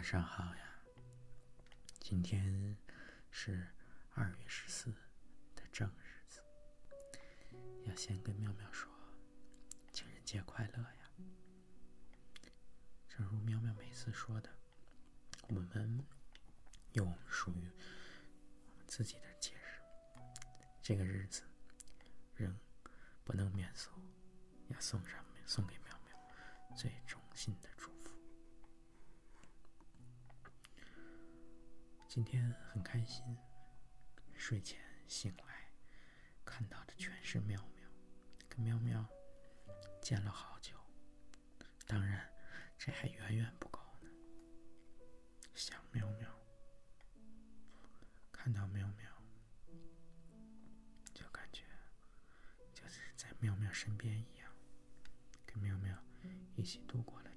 晚上好呀，今天是二月十四的正日子，要先跟妙妙说情人节快乐呀。正如妙妙每次说的，我们有属于我们自己的节日，这个日子仍不能免俗，要送上送给妙妙最衷心的祝福。今天很开心，睡前醒来看到的全是妙妙，跟妙妙见了好久。当然，这还远远不够呢。想妙妙，看到妙妙，就感觉就是在妙妙身边一样，跟妙妙一起度过了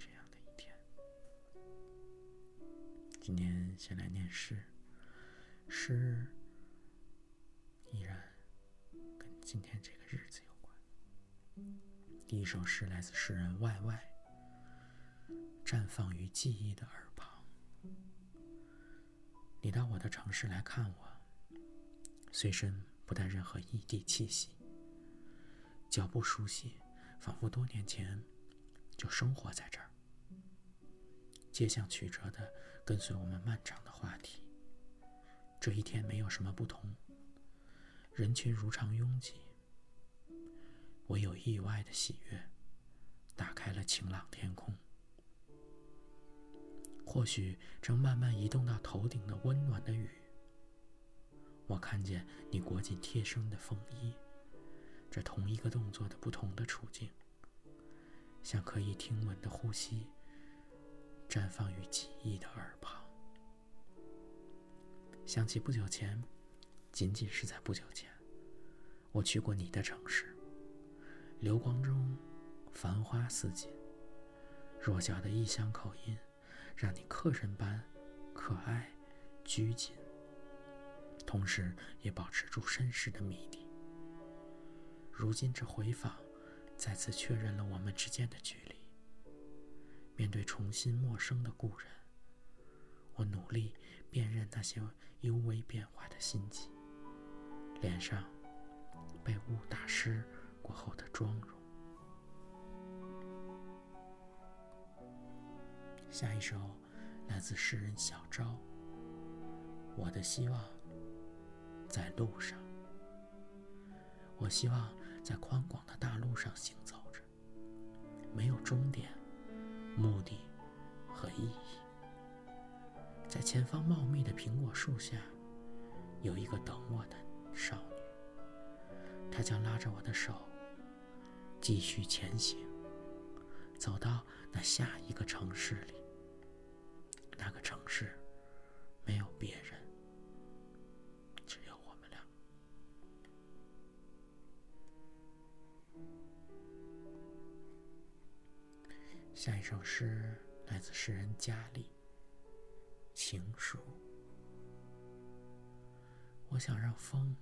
今天先来念诗，诗依然跟今天这个日子有关。第一首诗来自诗人 Y Y，绽放于记忆的耳旁。你到我的城市来看我，随身不带任何异地气息，脚步熟悉，仿佛多年前就生活在这儿。街巷曲折的跟随我们漫长的话题。这一天没有什么不同，人群如常拥挤，唯有意外的喜悦，打开了晴朗天空。或许正慢慢移动到头顶的温暖的雨。我看见你裹紧贴身的风衣，这同一个动作的不同的处境，像可以听闻的呼吸。绽放于记忆的耳旁，想起不久前，仅仅是在不久前，我去过你的城市。流光中，繁花似锦。弱小的异乡口音，让你客人般可爱、拘谨，同时也保持住绅士的谜底。如今这回访，再次确认了我们之间的距离。面对重新陌生的故人，我努力辨认那些幽微变化的心迹，脸上被雾打湿过后的妆容。下一首来自诗人小昭，我的希望在路上。我希望在宽广的大路上行走着，没有终点。目的和意义，在前方茂密的苹果树下，有一个等我的少女。她将拉着我的手，继续前行，走到那下一个城市里。那个城市没有别人，下一首诗来自诗人佳丽。情书。我想让风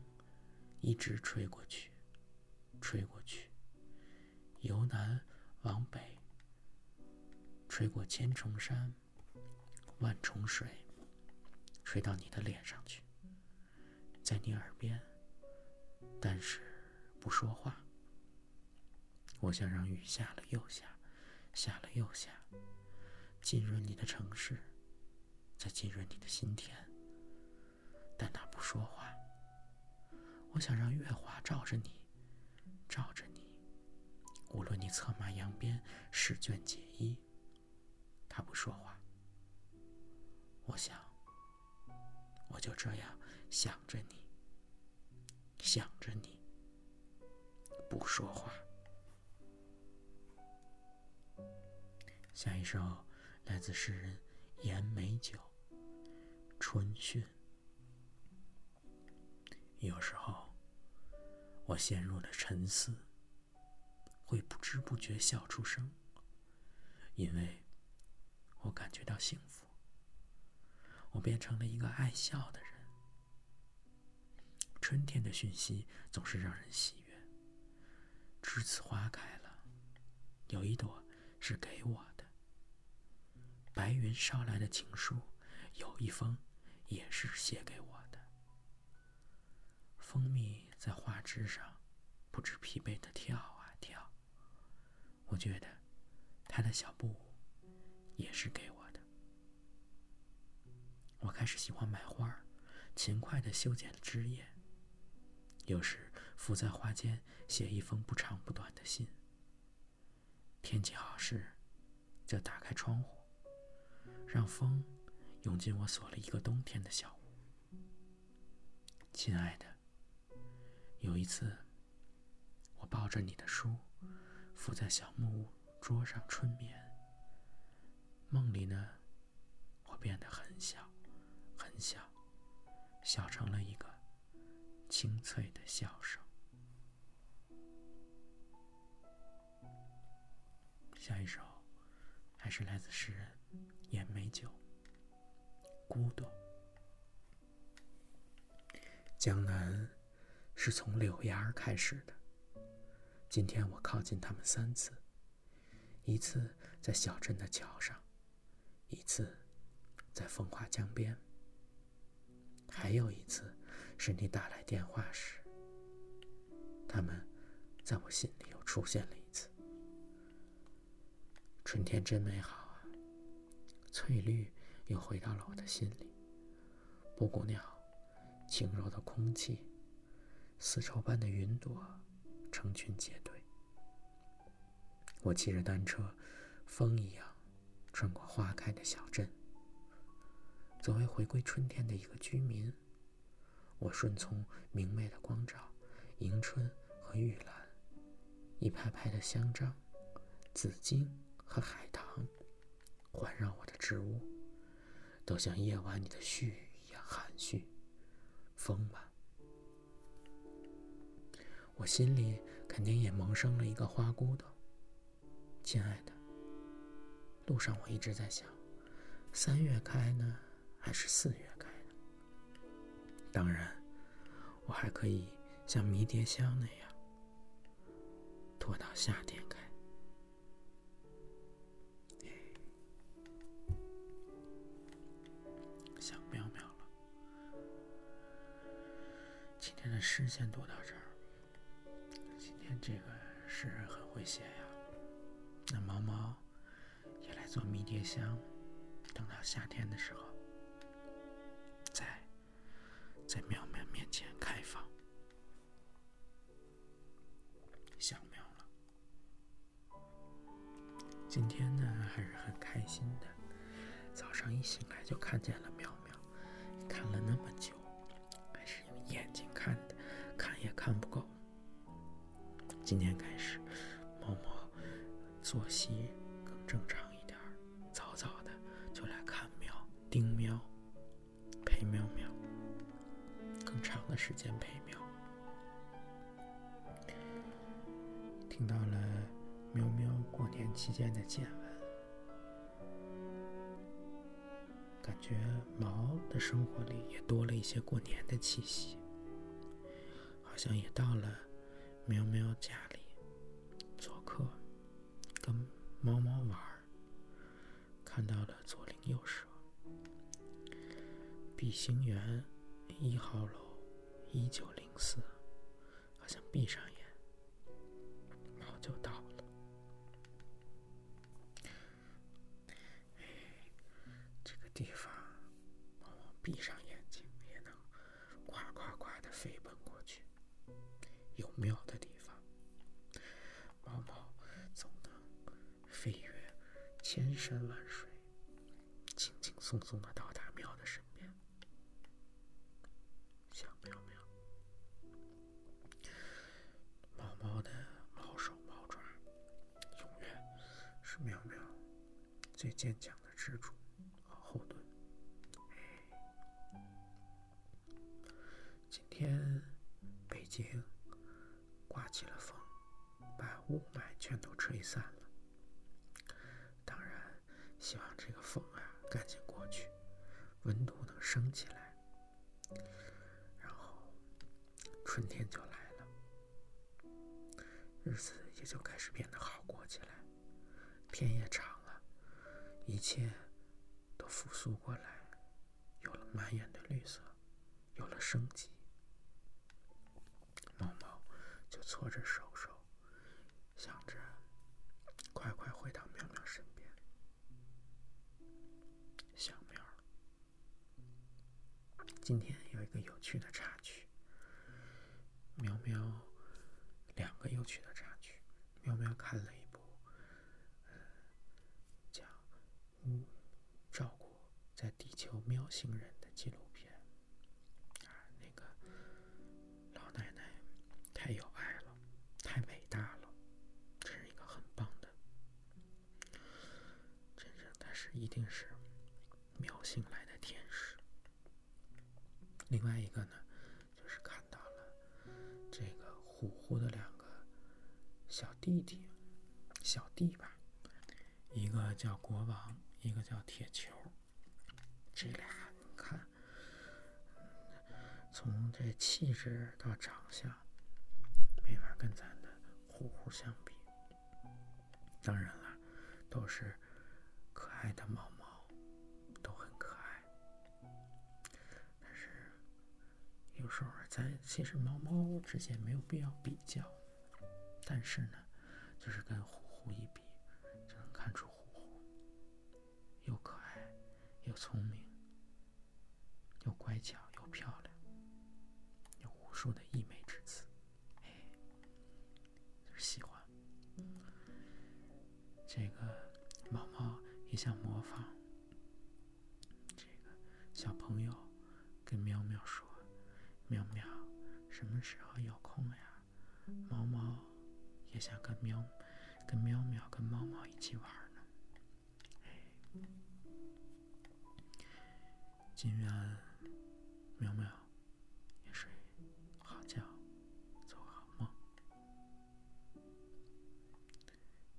一直吹过去，吹过去，由南往北，吹过千重山、万重水，吹到你的脸上去，在你耳边，但是不说话。我想让雨下了又下。下了又下，浸润你的城市，再浸润你的心田。但它不说话。我想让月华照着你，照着你。无论你策马扬鞭，试卷解衣，他不说话。我想，我就这样想着你，想着你，不说话。下一首来自诗人严美九，《春讯》。有时候，我陷入了沉思，会不知不觉笑出声，因为我感觉到幸福。我变成了一个爱笑的人。春天的讯息总是让人喜悦。栀子花开了，有一朵是给我的。白云捎来的情书，有一封也是写给我的。蜂蜜在花枝上不知疲惫的跳啊跳。我觉得他的小布偶也是给我的。我开始喜欢买花，勤快的修剪枝叶，有时伏在花间写一封不长不短的信。天气好时，就打开窗户。让风涌进我锁了一个冬天的小屋。亲爱的，有一次，我抱着你的书，伏在小木屋桌上春眠。梦里呢，我变得很小，很小，小成了一个清脆的笑声。下一首，还是来自诗人。烟美酒，孤独。江南是从柳芽儿开始的。今天我靠近他们三次：一次在小镇的桥上，一次在风化江边，还有一次是你打来电话时。他们在我心里又出现了一次。春天真美好。翠绿又回到了我的心里。布谷鸟，轻柔的空气，丝绸般的云朵，成群结队。我骑着单车，风一样，穿过花开的小镇。作为回归春天的一个居民，我顺从明媚的光照，迎春和玉兰，一排排的香樟、紫荆和海棠。环绕我的植物，都像夜晚里的絮语一样含蓄、丰满。我心里肯定也萌生了一个花骨朵。亲爱的，路上我一直在想，三月开呢，还是四月开呢？当然，我还可以像迷迭香那样，拖到夏天开。诗先读到这儿。今天这个诗人很会写呀。那毛毛也来做迷迭香，等到夏天的时候，在在妙妙面前开放。想妙了。今天呢还是很开心的。早上一醒来就看见了妙妙，看了那么久。看不够。今天开始，猫猫作息更正常一点早早的就来看喵、盯喵、陪喵喵，更长的时间陪喵。听到了喵喵过年期间的见闻。感觉毛的生活里也多了一些过年的气息，像也到了喵喵家里做客，跟猫猫玩。看到了左邻右舍，碧星园一号楼一九零四，好像闭上眼，猫就到了。这个地方，我闭上眼有庙的地方，猫猫总能飞越千山万水，轻轻松松的到达喵的身边。小喵喵，猫猫的毛手毛爪，永远是喵喵最坚强的支柱。后盾。今天北京，雾霾全都吹散了。当然，希望这个风啊赶紧过去，温度能升起来，然后春天就来了，日子也就开始变得好过起来，天也长了，一切。都复苏过来，有了满眼的绿色，有了生机。猫猫就搓着手说，想着快快回到喵喵身边。小喵，今天有一个有趣的插曲。喵喵，两个有趣的插曲。喵喵看了一部，讲嗯照顾在地球喵星人一定是喵星来的天使。另外一个呢，就是看到了这个虎虎的两个小弟弟，小弟吧，一个叫国王，一个叫铁球。这俩你看，从这气质到长相，没法跟咱的虎虎相比。当然了，都是爱的猫猫，都很可爱。但是有时候在其实猫猫之间没有必要比较，但是呢，就是跟虎虎一比，就能看出虎虎又可爱又聪明，又乖巧又漂亮，有无数的溢时候有空呀？”猫猫也想跟喵、跟喵喵、跟猫猫一起玩呢。哎，今晚喵喵也睡好觉，做个好梦，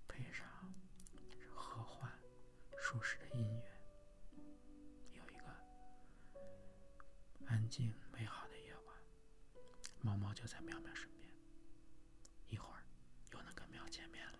配上这和缓、舒适的音乐，有一个安静，猫猫就在喵喵身边，一会儿又能跟喵见面了。